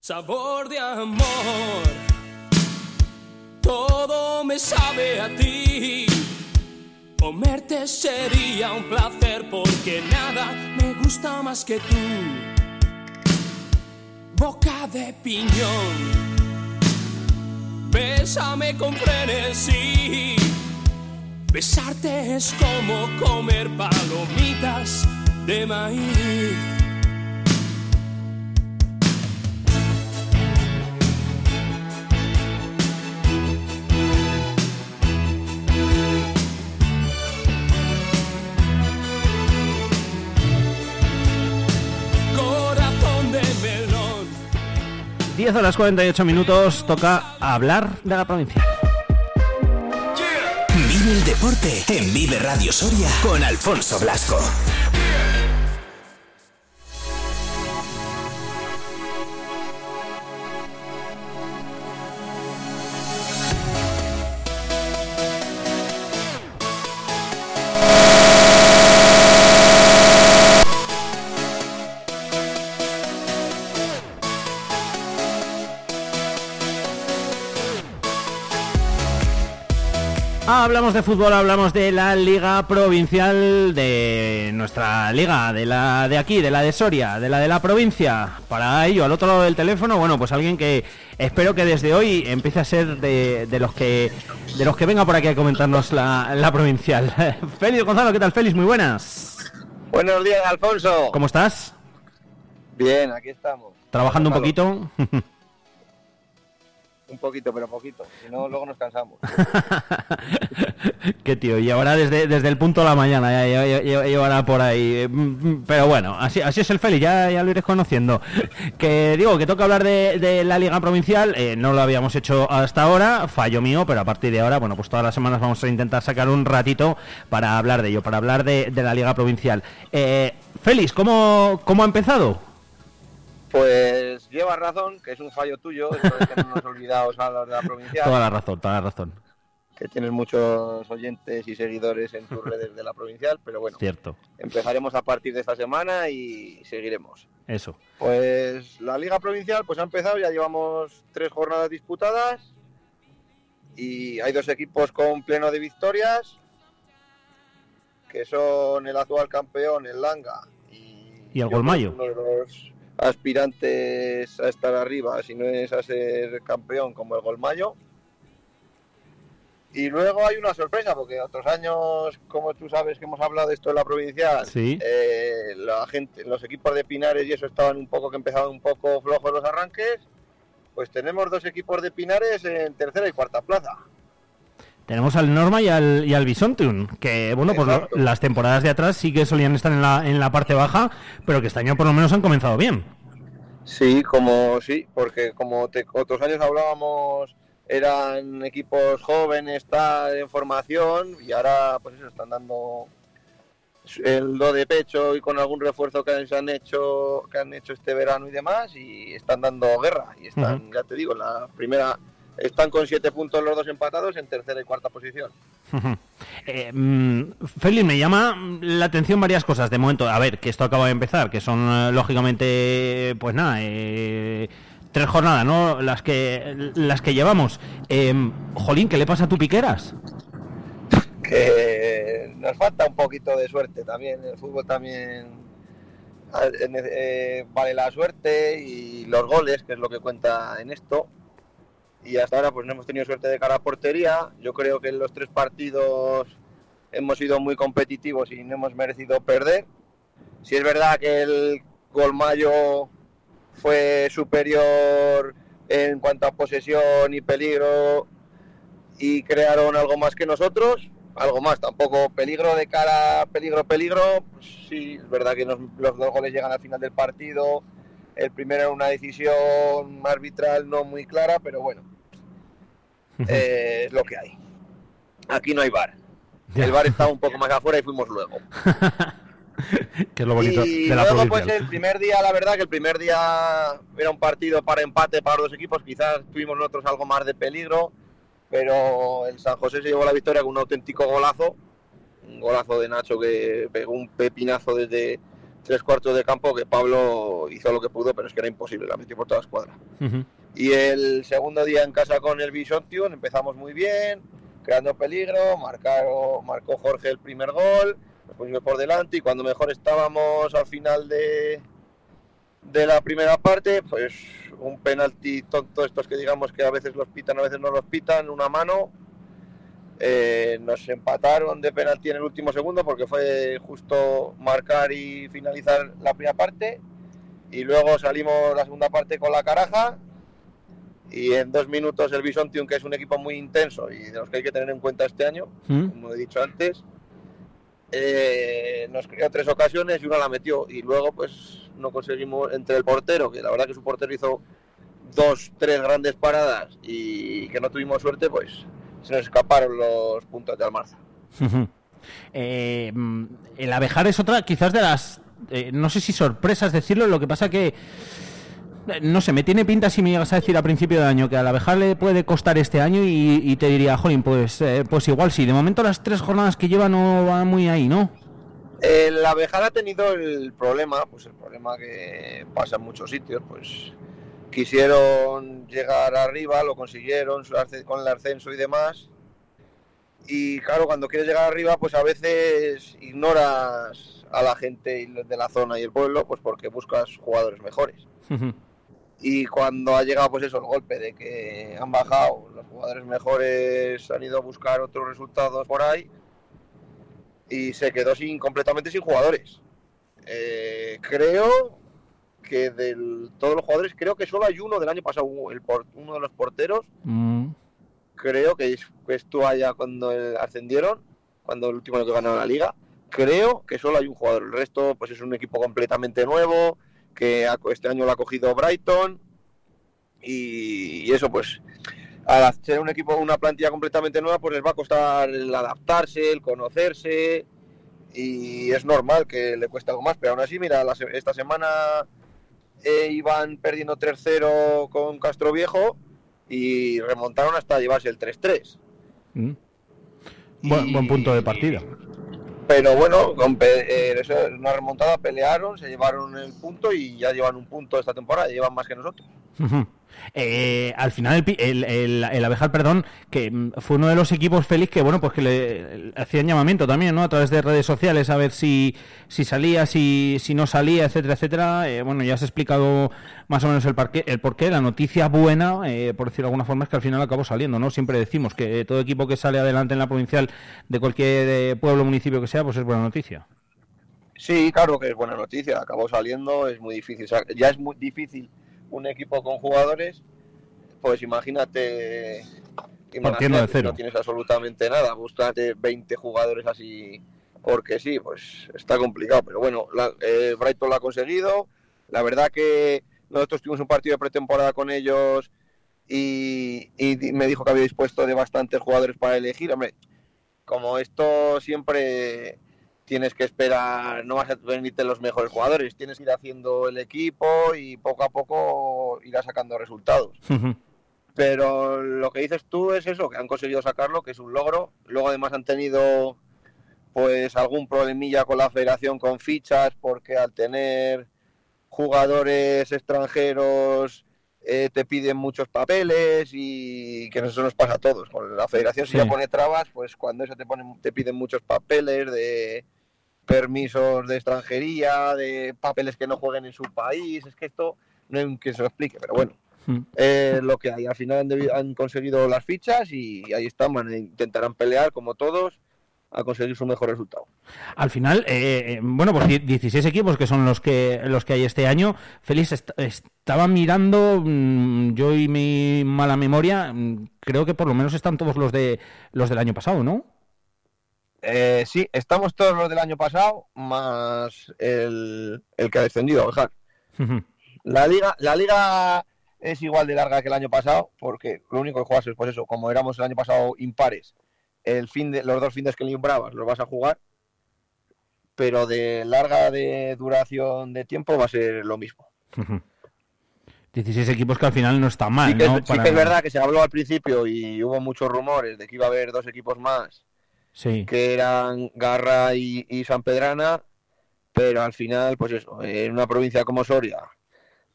Sabor de amor, todo me sabe a ti. Comerte sería un placer porque nada me gusta más que tú. Boca de piñón, bésame con frenesí. Besarte es como comer palomitas de maíz. Corazón de melón. 10 horas 48 minutos, toca hablar de la provincia. El deporte en Vive Radio Soria con Alfonso Blasco. Hablamos de fútbol, hablamos de la liga provincial de nuestra liga, de la de aquí, de la de Soria, de la de la provincia. Para ello, al otro lado del teléfono, bueno, pues alguien que espero que desde hoy empiece a ser de, de los que de los que venga por aquí a comentarnos la, la provincial. Félix Gonzalo, ¿qué tal, Félix? Muy buenas. Buenos días, Alfonso. ¿Cómo estás? Bien, aquí estamos. ¿Trabajando un poquito? Un poquito, pero poquito. Si no, luego nos cansamos. Qué tío, llevará desde, desde el punto de la mañana, ya, llevará por ahí. Pero bueno, así, así es el Félix, ya, lo iréis conociendo. Que digo, que toca hablar de, la Liga Provincial, eh, no lo habíamos hecho hasta ahora, fallo mío, pero a partir de ahora, bueno, pues todas las semanas vamos a intentar sacar un ratito para hablar de ello, para hablar de, de la Liga Provincial. Eh, Félix, ¿cómo, ¿cómo ha empezado? Pues llevas razón, que es un fallo tuyo, eso de tenernos olvidados a los de la provincial. Toda la razón, toda la razón. Que tienes muchos oyentes y seguidores en tus redes de la provincial, pero bueno, Cierto, empezaremos a partir de esta semana y seguiremos. eso. Pues la Liga Provincial pues ha empezado, ya llevamos tres jornadas disputadas y hay dos equipos con pleno de victorias, que son el actual campeón, el Langa, ¿Y el Golmayo? uno de los aspirantes a estar arriba, si no es a ser campeón como el Golmayo. Y luego hay una sorpresa, porque otros años, como tú sabes que hemos hablado de esto en la provincial, Sí. eh, la gente, los equipos de Pinares y eso estaban un poco, que empezaban un poco flojos los arranques, pues tenemos dos equipos de Pinares en tercera y cuarta plaza. Tenemos al Norma y al, y al Bisontium, que bueno, pues lo- Exacto. las temporadas de atrás sí que solían estar en la, en la parte baja, pero que este año por lo menos han comenzado bien. Sí, como sí, porque como te- otros años hablábamos, eran equipos jóvenes, tal, en formación, y ahora pues eso, están dando el do de pecho y con algún refuerzo que se han hecho que han hecho este verano y demás y están dando guerra y están ya te digo la primera están con siete puntos los dos empatados en tercera y cuarta posición. Eh, mm, Félix, me llama la atención varias cosas de momento. A ver, que esto acaba de empezar, que son eh, lógicamente, pues nada, eh, tres jornadas, ¿no? Las que las que llevamos. Eh, Jolín, ¿qué le pasa a tu Piqueras? Que nos falta un poquito de suerte también. El fútbol también eh, vale la suerte y los goles, que es lo que cuenta en esto. Y hasta ahora pues no hemos tenido suerte de cara a portería. Yo creo que en los tres partidos hemos sido muy competitivos y no hemos merecido perder. Si es verdad que el gol mayo fue superior en cuanto a posesión y peligro y crearon algo más que nosotros, algo más, tampoco peligro de cara, peligro, peligro, pues sí, es verdad que nos- los dos goles llegan al final del partido, el primero era una decisión arbitral no muy clara, pero bueno, eh, es lo que hay. Aquí no hay bar. El bar estaba un poco más afuera y fuimos luego. Que es lo bonito y de la luego, pues el primer día, la verdad que el primer día era un partido para empate para los dos equipos. Quizás tuvimos nosotros algo más de peligro, pero el San José se llevó la victoria con un auténtico golazo. Un golazo de Nacho que pegó un pepinazo desde tres cuartos de campo que Pablo hizo lo que pudo, pero es que era imposible, la metió por toda la escuadra. Ujú. Y el segundo día en casa con el Bisontion empezamos muy bien, creando peligro, marcaron, marcó Jorge el primer gol, nos pusimos por delante y cuando mejor estábamos al final de, de la primera parte, pues un penalti tonto, estos que digamos que a veces los pitan, a veces no los pitan, una mano. Eh, nos empataron de penalti en el último segundo porque fue justo marcar y finalizar la primera parte. Y luego salimos la segunda parte con la caraja. Y en dos minutos el Bisontium, que es un equipo muy intenso y de los que hay que tener en cuenta este año, ¿Mm? como he dicho antes, eh, nos creó tres ocasiones y una la metió. Y luego, pues, no conseguimos entre el portero, que la verdad que su portero hizo dos, tres grandes paradas y que no tuvimos suerte, pues se nos escaparon los puntos de Almarza. Eh, mm, el abejar es otra, quizás de las, eh, no sé si sorpresas decirlo, lo que pasa que, eh, no sé, me tiene pinta si me llegas a decir a principio de año que al abejar le puede costar este año y, y te diría, jolín, pues, eh, pues igual sí, de momento las tres jornadas que lleva no van muy ahí, ¿no? El Abejar ha tenido el problema, pues el problema que pasa en muchos sitios, pues quisieron llegar arriba, lo consiguieron con el ascenso y demás. Y claro, cuando quieres llegar arriba, pues a veces ignoras a la gente de la zona y el pueblo, pues porque buscas jugadores mejores. Y cuando ha llegado, pues eso, el golpe de que han bajado, los jugadores mejores han ido a buscar otros resultados por ahí y se quedó sin completamente sin jugadores. Eh, creo que de todos los jugadores, creo que solo hay uno del año pasado, el por- uno de los porteros, Mm, creo que, es- que estuvo allá cuando ascendieron, cuando el último año que ganaron la liga. Creo que solo hay un jugador, el resto pues es un equipo completamente nuevo, que este año lo ha cogido Brighton. Y, y eso pues al ser un equipo, una plantilla completamente nueva, pues les va a costar el adaptarse, el conocerse. Y es normal que le cueste algo más, pero aún así, mira, la esta semana eh, iban perdiendo 3-0 con Castro Viejo y remontaron hasta llevarse el 3-3. mm. Buen, buen punto de partida. Pero bueno, con eh, una remontada, pelearon, se llevaron el punto y ya llevan un punto esta temporada, llevan más que nosotros. Ujú. Eh, al final el, el, el- el Abejar, perdón, que mm, fue uno de los equipos feliz que bueno pues que le, hacían llamamiento también, ¿no? A través de redes sociales a ver si, si salía, si, si no salía, etcétera, etcétera. Eh, bueno, ya has explicado más o menos el, parqué, el porqué. La noticia buena, eh, por decirlo de alguna forma, es que al final acabó saliendo, ¿no? Siempre decimos que todo equipo que sale adelante en la provincial de cualquier eh, pueblo municipio que sea, pues es buena noticia. Sí, claro que es buena noticia, acabó saliendo, es muy difícil, ya es muy difícil un equipo con jugadores, pues imagínate, Partiendo de imagínate, cero. no tienes absolutamente nada, búscate 20 jugadores así, porque sí, pues está complicado, pero bueno, la, eh, Brighton lo ha conseguido, la verdad que nosotros tuvimos un partido de pretemporada con ellos y, me dijo que había dispuesto de bastantes jugadores para elegir, hombre, como esto siempre tienes que esperar, no vas a venirte los mejores jugadores, tienes que ir haciendo el equipo y poco a poco irás sacando resultados. Pero lo que dices tú es eso, que han conseguido sacarlo, que es un logro. Luego además han tenido pues algún problemilla con la federación con fichas, porque al tener jugadores extranjeros eh, te piden muchos papeles y que eso nos pasa a todos. Con la federación si Sí. ya pone trabas, pues cuando eso te, ponen, te piden muchos papeles de permisos de extranjería, de papeles que no jueguen en su país, es que esto no hay que se lo explique, pero bueno, Mm. eh, lo que hay. Al final han, han conseguido las fichas y ahí están, intentarán pelear como todos a conseguir su mejor resultado. Al final, eh, eh, bueno, pues die- 16 equipos que son los que los que hay este año. Félix, est- estaba mirando, mm, yo y mi mala memoria, mm, creo que por lo menos están todos los de los del año pasado, ¿no? Eh, sí, estamos todos los del año pasado, más el, el que ha descendido, Aljar. La liga, la liga es igual de larga que el año pasado, porque lo único que juegas es, pues eso, como éramos el año pasado impares, el fin de, los dos fines que limbrabas los vas a jugar, pero de larga de duración de tiempo va a ser lo mismo. 16 equipos que al final no está mal, sí, que, ¿no? sí Para- que es verdad que se habló al principio y hubo muchos rumores de que iba a haber dos equipos más, Que eran Garra y, y San Pedrana, pero al final, pues eso, en una provincia como Soria,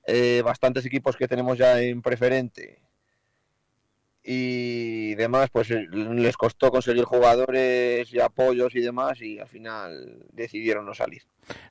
eh, bastantes equipos que tenemos ya en preferente y demás, pues eh, les costó conseguir jugadores y apoyos y demás y al final decidieron no salir.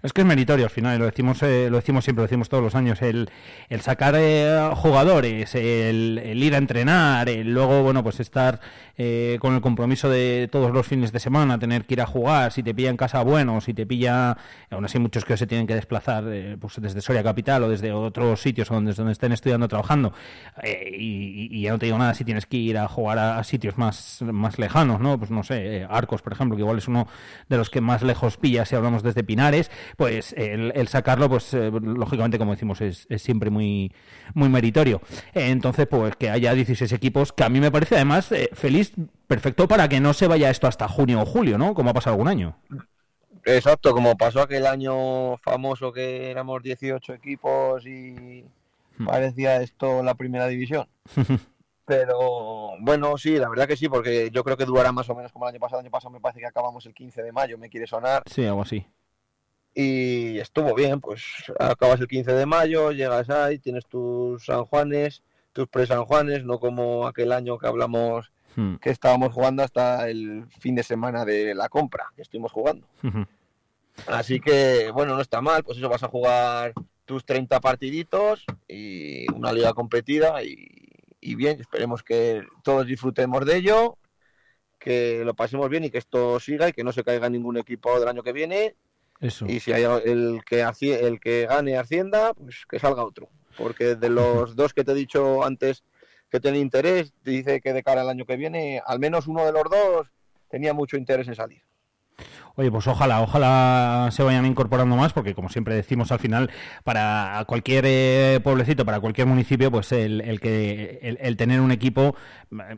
Es que es meritorio al final, lo decimos, eh, lo decimos siempre, lo decimos todos los años, el, el sacar eh, jugadores, el, ir a entrenar, el luego, bueno, pues estar eh, con el compromiso de todos los fines de semana, tener que ir a jugar, si te pilla en casa, bueno, si te pilla, aún así muchos que se tienen que desplazar eh, pues desde Soria Capital o desde otros sitios donde, donde estén estudiando, trabajando, eh, y, y ya no te digo nada si tienes que ir a jugar a, a sitios más, más lejanos, ¿no? Pues no sé, eh, Arcos, por ejemplo, que igual es uno de los que más lejos pilla si hablamos desde Pinares, pues el, el sacarlo, pues eh, lógicamente, como decimos, es, es siempre muy, muy meritorio. Entonces, pues que haya 16 equipos, que a mí me parece además eh, feliz, perfecto para que no se vaya esto hasta junio o julio, ¿no? Como ha pasado algún año. Exacto, como pasó aquel año famoso que éramos 18 equipos y parecía esto la primera división. Pero bueno, sí, la verdad que sí, porque yo creo que durará más o menos como el año pasado. El año pasado me parece que acabamos el 15 de mayo, me quiere sonar. Sí, algo así. Y estuvo bien, pues acabas el 15 de mayo, llegas ahí, tienes tus San Juanes, tus pre-San Juanes, no como aquel año que hablamos Hmm. que estábamos jugando hasta el fin de semana de la compra, que estuvimos jugando. Así que, bueno, no está mal, pues eso vas a jugar tus 30 partiditos y una liga competida y, y bien, esperemos que todos disfrutemos de ello, que lo pasemos bien y que esto siga y que no se caiga ningún equipo del año que viene Eso. y si hay el que, el que gane Hacienda, pues que salga otro, porque de los dos que te he dicho antes que tienen interés, dice que de cara al año que viene, al menos uno de los dos tenía mucho interés en salir. Oye, pues ojalá, ojalá se vayan incorporando más, porque como siempre decimos al final, para cualquier eh, pueblecito, para cualquier municipio, pues el, que el, tener un equipo eh,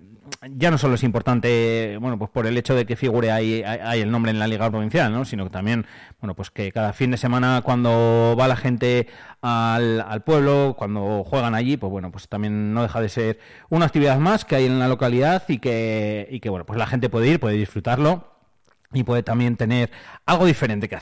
ya no solo es importante, bueno, pues por el hecho de que figure ahí el nombre en la liga provincial, ¿no? Sino que también, bueno, pues que cada fin de semana cuando va la gente al, al pueblo, cuando juegan allí, pues bueno, pues también no deja de ser una actividad más que hay en la localidad y que, y que bueno, pues la gente puede ir, puede disfrutarlo y puede también tener algo diferente que hacer.